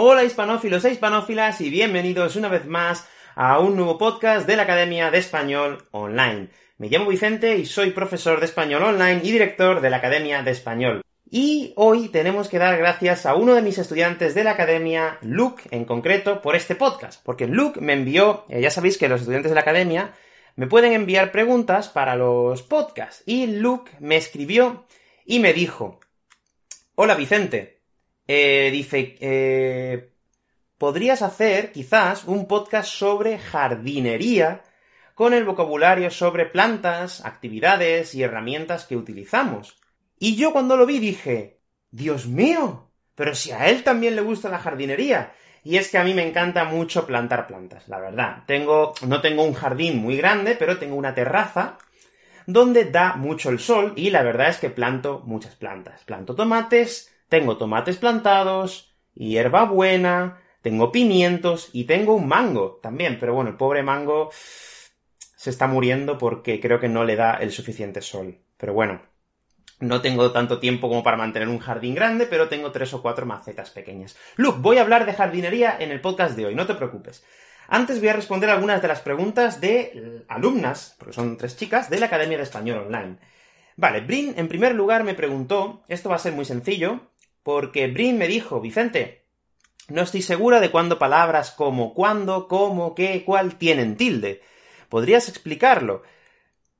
Hola hispanófilos e hispanófilas y bienvenidos una vez más a un nuevo podcast de la Academia de Español Online. Me llamo Vicente y soy profesor de español online y director de la Academia de Español. Y hoy tenemos que dar gracias a uno de mis estudiantes de la academia, Luke, en concreto, por este podcast. Porque Luke me envió, eh, ya sabéis que los estudiantes de la academia me pueden enviar preguntas para los podcasts. Y Luke me escribió y me dijo, Hola Vicente, eh, dice, eh, podrías hacer quizás un podcast sobre jardinería con el vocabulario sobre plantas, actividades y herramientas que utilizamos. Y yo cuando lo vi dije, Dios mío, pero si a él también le gusta la jardinería. Y es que a mí me encanta mucho plantar plantas, la verdad. Tengo, no tengo un jardín muy grande, pero tengo una terraza donde da mucho el sol y la verdad es que planto muchas plantas. Planto tomates, tengo tomates plantados, hierba buena, tengo pimientos y tengo un mango también, pero bueno, el pobre mango se está muriendo porque creo que no le da el suficiente sol. Pero bueno, no tengo tanto tiempo como para mantener un jardín grande, pero tengo tres o cuatro macetas pequeñas. Luke, voy a hablar de jardinería en el podcast de hoy, no te preocupes. Antes voy a responder algunas de las preguntas de alumnas, porque son tres chicas, de la Academia de Español Online. Vale, Brin en primer lugar me preguntó, esto va a ser muy sencillo, porque Brin me dijo, Vicente, no estoy segura de cuándo palabras como cuándo, cómo, qué, cuál tienen tilde. ¿Podrías explicarlo?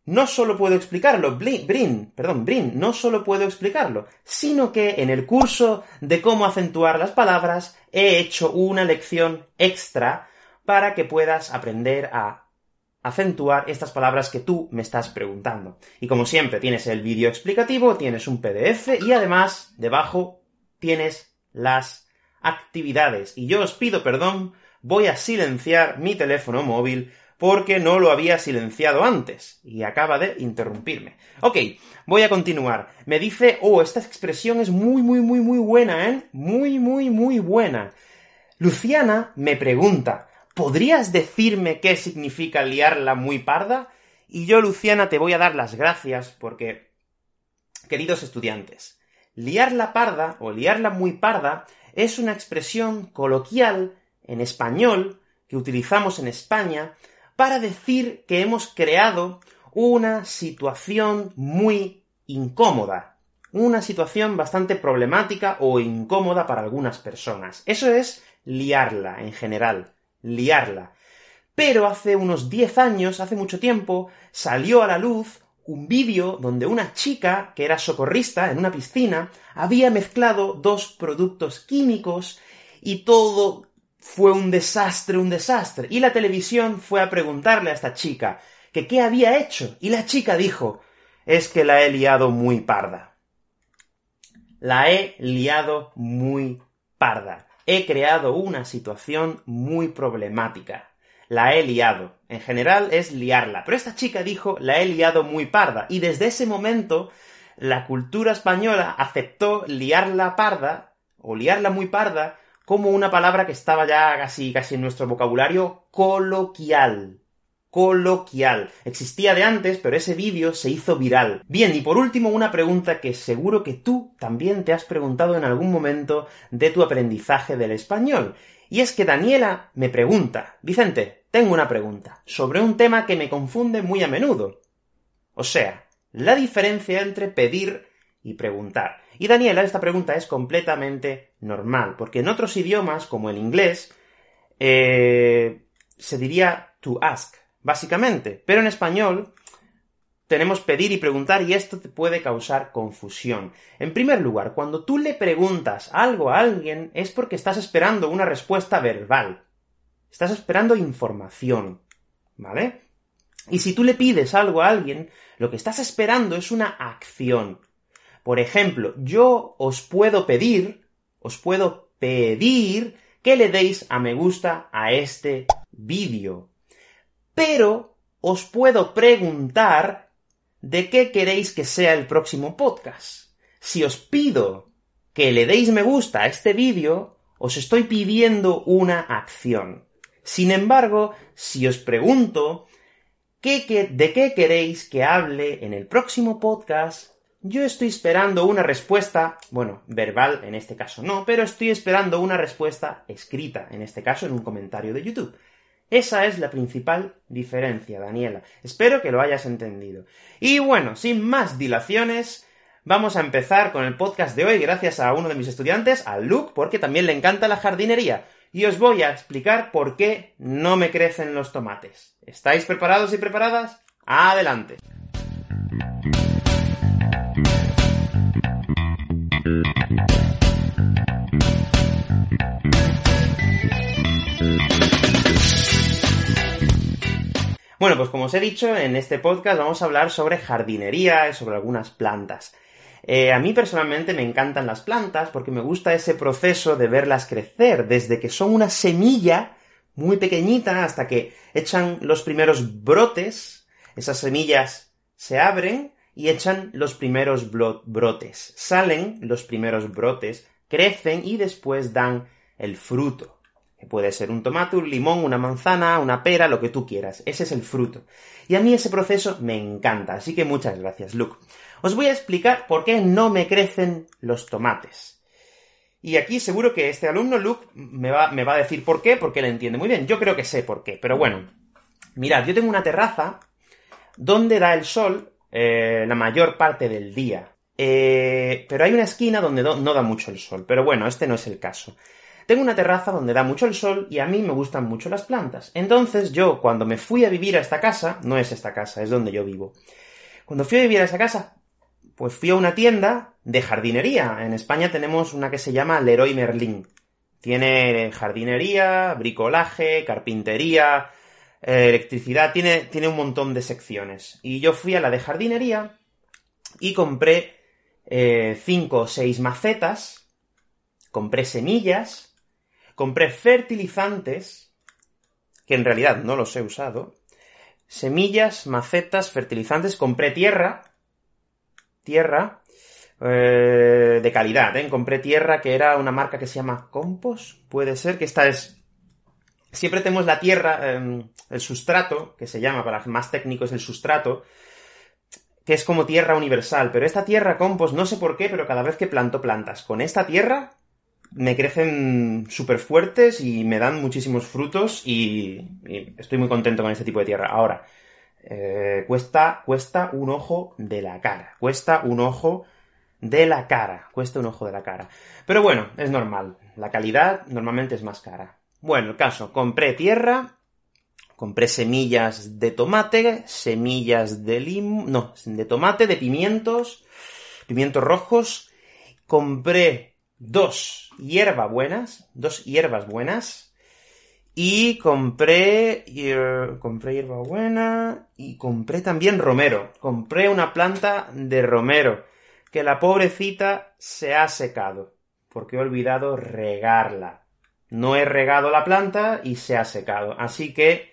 No solo puedo explicarlo, Brin, perdón, Brin, no solo puedo explicarlo, sino que en el curso de cómo acentuar las palabras he hecho una lección extra para que puedas aprender a acentuar estas palabras que tú me estás preguntando. Y como siempre, tienes el vídeo explicativo, tienes un PDF y además, debajo tienes las actividades. Y yo os pido perdón, voy a silenciar mi teléfono móvil porque no lo había silenciado antes y acaba de interrumpirme. Ok, voy a continuar. Me dice, oh, esta expresión es muy, muy, muy, muy buena, ¿eh? Muy, muy, muy buena. Luciana me pregunta, ¿podrías decirme qué significa liarla muy parda? Y yo, Luciana, te voy a dar las gracias porque, queridos estudiantes, Liarla parda o liarla muy parda es una expresión coloquial en español que utilizamos en España para decir que hemos creado una situación muy incómoda, una situación bastante problemática o incómoda para algunas personas. Eso es liarla en general, liarla. Pero hace unos 10 años, hace mucho tiempo, salió a la luz un vídeo donde una chica, que era socorrista en una piscina, había mezclado dos productos químicos y todo fue un desastre, un desastre. Y la televisión fue a preguntarle a esta chica que qué había hecho. Y la chica dijo, es que la he liado muy parda. La he liado muy parda. He creado una situación muy problemática la he liado. En general es liarla. Pero esta chica dijo, la he liado muy parda. Y desde ese momento, la cultura española aceptó liarla parda, o liarla muy parda, como una palabra que estaba ya casi, casi en nuestro vocabulario coloquial. Coloquial. Existía de antes, pero ese vídeo se hizo viral. Bien, y por último, una pregunta que seguro que tú también te has preguntado en algún momento de tu aprendizaje del español. Y es que Daniela me pregunta, Vicente, tengo una pregunta, sobre un tema que me confunde muy a menudo. O sea, la diferencia entre pedir y preguntar. Y Daniela, esta pregunta es completamente normal, porque en otros idiomas, como el inglés, eh, se diría to ask, básicamente. Pero en español tenemos pedir y preguntar y esto te puede causar confusión. En primer lugar, cuando tú le preguntas algo a alguien es porque estás esperando una respuesta verbal. Estás esperando información. ¿Vale? Y si tú le pides algo a alguien, lo que estás esperando es una acción. Por ejemplo, yo os puedo pedir, os puedo pedir que le deis a me gusta a este vídeo. Pero os puedo preguntar de qué queréis que sea el próximo podcast. Si os pido que le deis me gusta a este vídeo, os estoy pidiendo una acción. Sin embargo, si os pregunto ¿qué, de qué queréis que hable en el próximo podcast, yo estoy esperando una respuesta, bueno, verbal en este caso no, pero estoy esperando una respuesta escrita, en este caso en un comentario de YouTube. Esa es la principal diferencia, Daniela. Espero que lo hayas entendido. Y bueno, sin más dilaciones, vamos a empezar con el podcast de hoy gracias a uno de mis estudiantes, a Luke, porque también le encanta la jardinería. Y os voy a explicar por qué no me crecen los tomates. ¿Estáis preparados y preparadas? Adelante. Bueno, pues como os he dicho, en este podcast vamos a hablar sobre jardinería y sobre algunas plantas. Eh, a mí personalmente me encantan las plantas porque me gusta ese proceso de verlas crecer, desde que son una semilla muy pequeñita hasta que echan los primeros brotes, esas semillas se abren y echan los primeros brotes, salen los primeros brotes, crecen y después dan el fruto puede ser un tomate, un limón, una manzana, una pera, lo que tú quieras. Ese es el fruto. Y a mí ese proceso me encanta, así que muchas gracias, Luke. Os voy a explicar por qué no me crecen los tomates. Y aquí seguro que este alumno, Luke, me va, me va a decir por qué, porque él entiende muy bien. Yo creo que sé por qué, pero bueno. Mirad, yo tengo una terraza donde da el sol eh, la mayor parte del día. Eh, pero hay una esquina donde no da mucho el sol. Pero bueno, este no es el caso. Tengo una terraza donde da mucho el sol y a mí me gustan mucho las plantas. Entonces yo, cuando me fui a vivir a esta casa, no es esta casa, es donde yo vivo. Cuando fui a vivir a esa casa, pues fui a una tienda de jardinería. En España tenemos una que se llama Leroy Merlin. Tiene jardinería, bricolaje, carpintería, eh, electricidad, tiene, tiene un montón de secciones. Y yo fui a la de jardinería y compré eh, cinco o seis macetas, compré semillas, Compré fertilizantes, que en realidad no los he usado, semillas, macetas, fertilizantes, compré tierra, tierra, eh, de calidad, ¿eh? Compré tierra que era una marca que se llama Compost, puede ser que esta es... Siempre tenemos la tierra, em, el sustrato, que se llama, para más técnico es el sustrato, que es como tierra universal, pero esta tierra compost, no sé por qué, pero cada vez que planto plantas con esta tierra, me crecen súper fuertes y me dan muchísimos frutos y, estoy muy contento con este tipo de tierra. Ahora, eh, cuesta, cuesta un ojo de la cara. Cuesta un ojo de la cara. Cuesta un ojo de la cara. Pero bueno, es normal. La calidad normalmente es más cara. Bueno, el caso, compré tierra, compré semillas de tomate, semillas de lim... no, de tomate, de pimientos, pimientos rojos, compré dos hierbas buenas, dos hierbas buenas, y compré, compré hierba buena, y compré también romero. Compré una planta de romero, que la pobrecita se ha secado, porque he olvidado regarla. No he regado la planta y se ha secado. Así que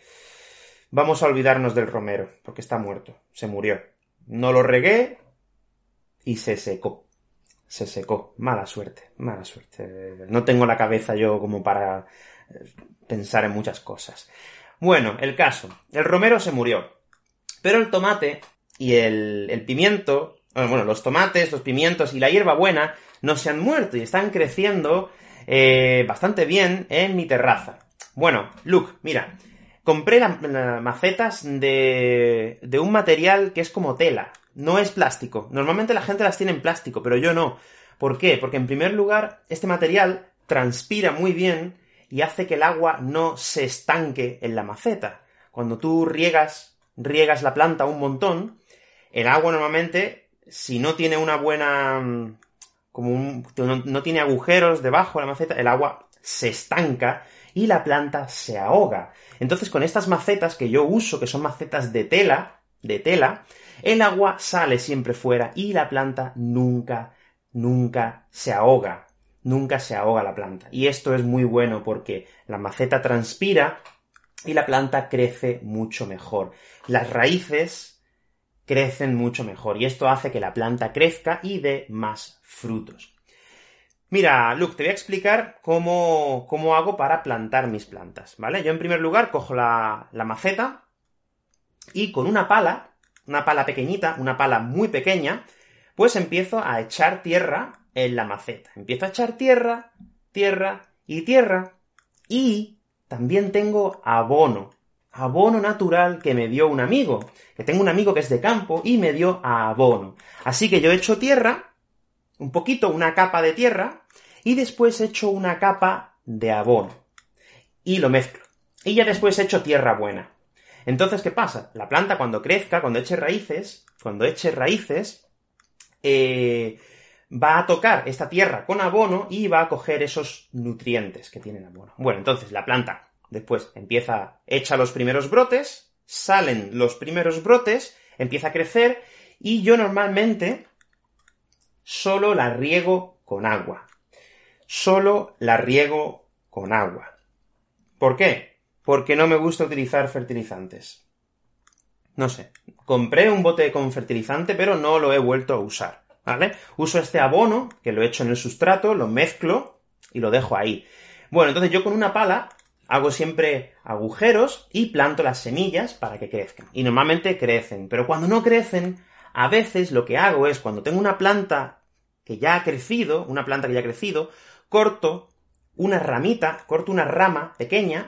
vamos a olvidarnos del romero, porque está muerto, se murió. No lo regué y se secó se secó. Mala suerte, mala suerte. No tengo la cabeza yo como para eh, pensar en muchas cosas. Bueno, el caso. El romero se murió. Pero el tomate y el, pimiento, bueno, los tomates, los pimientos y la hierba buena no se han muerto y están creciendo eh, bastante bien en mi terraza. Bueno, Luke, mira, compré las macetas de, de un material que es como tela no es plástico. Normalmente la gente las tiene en plástico, pero yo no. ¿Por qué? Porque en primer lugar, este material transpira muy bien y hace que el agua no se estanque en la maceta. Cuando tú riegas, riegas la planta un montón, el agua normalmente, si no tiene una buena, mm, como no, tiene agujeros debajo de la maceta, el agua se estanca y la planta se ahoga. Entonces, con estas macetas que yo uso, que son macetas de tela, de tela, el agua sale siempre fuera y la planta nunca, nunca se ahoga. nunca se ahoga la planta. Y esto es muy bueno porque la maceta transpira y la planta crece mucho mejor. Las raíces crecen mucho mejor y esto hace que la planta crezca y dé más frutos. Mira, Luke, te voy a explicar cómo, cómo hago para plantar mis plantas, ¿vale? Yo en primer lugar cojo la, la maceta y con una pala, una pala pequeñita, una pala muy pequeña, pues empiezo a echar tierra en la maceta. Empiezo a echar tierra, tierra y tierra y también tengo abono. Abono natural que me dio un amigo. Que tengo un amigo que es de campo y me dio abono. Así que yo echo tierra, un poquito, una capa de tierra, y después echo una capa de abono. Y lo mezclo. Y ya después echo tierra buena. Entonces, ¿qué pasa? La planta cuando crezca, cuando eche raíces, cuando eche raíces, eh, va a tocar esta tierra con abono y va a coger esos nutrientes que tiene el abono. Bueno, entonces la planta después empieza, echa los primeros brotes, salen los primeros brotes, empieza a crecer y yo normalmente solo la riego con agua. Solo la riego con agua. ¿Por qué? Porque no me gusta utilizar fertilizantes. No sé. Compré un bote con fertilizante, pero no lo he vuelto a usar. ¿vale? Uso este abono, que lo echo en el sustrato, lo mezclo y lo dejo ahí. Bueno, entonces yo con una pala hago siempre agujeros y planto las semillas para que crezcan. Y normalmente crecen, pero cuando no crecen, a veces lo que hago es, cuando tengo una planta que ya ha crecido, una planta que ya ha crecido, corto una ramita, corto una rama pequeña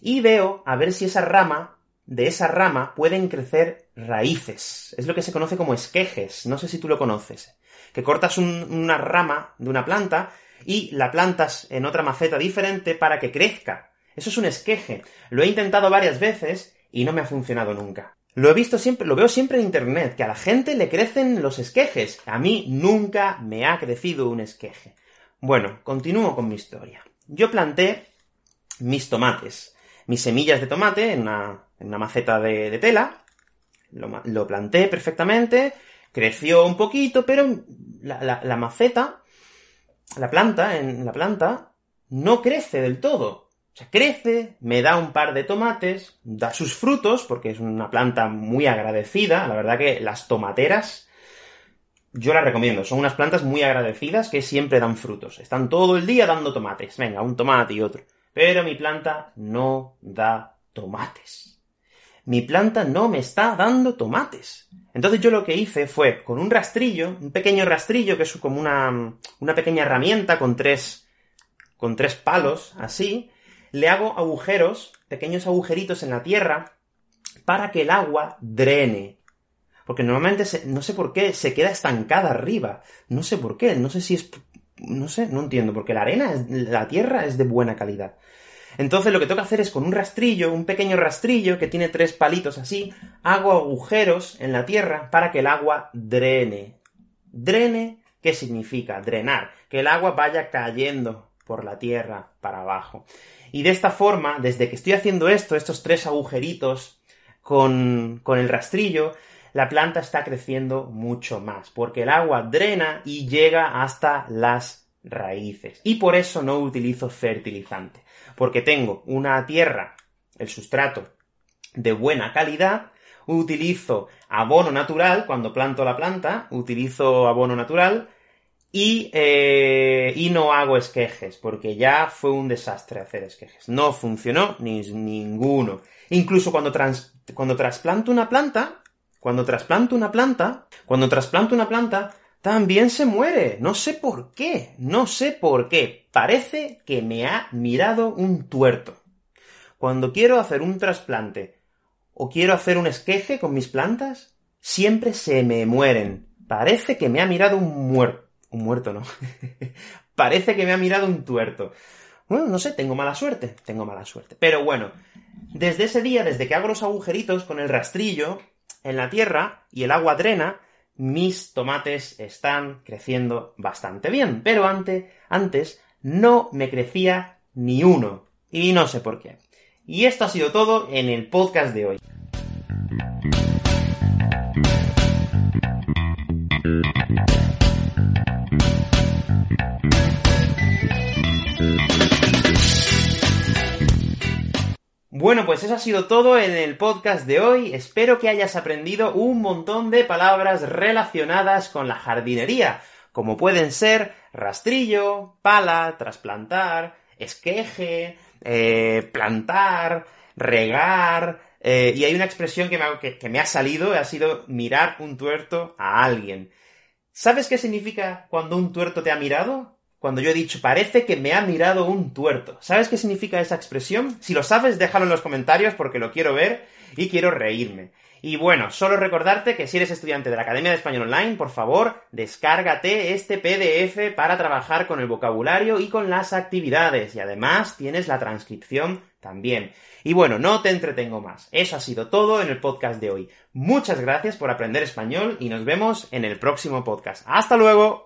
y veo a ver si esa rama, de esa rama, pueden crecer raíces. Es lo que se conoce como esquejes. No sé si tú lo conoces que cortas una rama de una planta y la plantas en otra maceta diferente para que crezca. Eso es un esqueje. Lo he intentado varias veces y no me ha funcionado nunca. Lo he visto siempre, lo veo siempre en internet, que a la gente le crecen los esquejes. A mí nunca me ha crecido un esqueje. Bueno, continúo con mi historia. Yo planté mis tomates, mis semillas de tomate en una, maceta de, tela, lo, planté perfectamente, creció un poquito, pero la, maceta, la planta, en la planta, no crece del todo. O sea, crece, me da un par de tomates, da sus frutos, porque es una planta muy agradecida. La verdad que las tomateras, yo las recomiendo. Son unas plantas muy agradecidas que siempre dan frutos. Están todo el día dando tomates. Venga, un tomate y otro. Pero mi planta no da tomates mi planta no me está dando tomates. Entonces yo lo que hice fue, con un rastrillo, un pequeño rastrillo, que es como una, una pequeña herramienta con tres, con tres palos, así, le hago agujeros, pequeños agujeritos en la tierra, para que el agua drene. Porque normalmente, no sé por qué, se queda estancada arriba. No sé por qué, no sé si es... No sé, no entiendo, porque la arena, la tierra es de buena calidad. Entonces lo que tengo que hacer es con un rastrillo, un pequeño rastrillo que tiene tres palitos así, hago agujeros en la tierra para que el agua drene. Drene, ¿qué significa? Drenar, que el agua vaya cayendo por la tierra para abajo. Y de esta forma, desde que estoy haciendo esto, estos tres agujeritos con, con el rastrillo, la planta está creciendo mucho más, porque el agua drena y llega hasta las raíces. Y por eso no utilizo fertilizante porque tengo una tierra, el sustrato, de buena calidad, utilizo abono natural cuando planto la planta, utilizo abono natural y, eh, no hago esquejes, porque ya fue un desastre hacer esquejes. No funcionó ni ninguno. Incluso cuando, cuando trasplanto una planta, cuando trasplanto una planta, cuando trasplanto una planta, también se muere. No sé por qué. No sé por qué. Parece que me ha mirado un tuerto. Cuando quiero hacer un trasplante o quiero hacer un esqueje con mis plantas, siempre se me mueren. Parece que me ha mirado un muerto. Un muerto, no. Parece que me ha mirado un tuerto. Bueno, no sé, tengo mala suerte. Tengo mala suerte. Pero bueno, desde ese día, desde que hago los agujeritos con el rastrillo en la tierra y el agua drena, mis tomates están creciendo bastante bien, pero antes, no me crecía ni uno, y no sé por qué. Y esto ha sido todo en el podcast de hoy. Bueno, pues eso ha sido todo en el podcast de hoy. Espero que hayas aprendido un montón de palabras relacionadas con la jardinería, como pueden ser rastrillo, pala, trasplantar, esqueje, eh, plantar, regar, eh, y hay una expresión que me, ha, que me ha salido, ha sido mirar un tuerto a alguien. ¿Sabes qué significa cuando un tuerto te ha mirado? Cuando yo he dicho, parece que me ha mirado un tuerto. ¿Sabes qué significa esa expresión? Si lo sabes, déjalo en los comentarios porque lo quiero ver y quiero reírme. Y bueno, solo recordarte que si eres estudiante de la Academia de Español Online, por favor, descárgate este PDF para trabajar con el vocabulario y con las actividades. Y además tienes la transcripción también. Y bueno, no te entretengo más. Eso ha sido todo en el podcast de hoy. Muchas gracias por aprender español y nos vemos en el próximo podcast. ¡Hasta luego!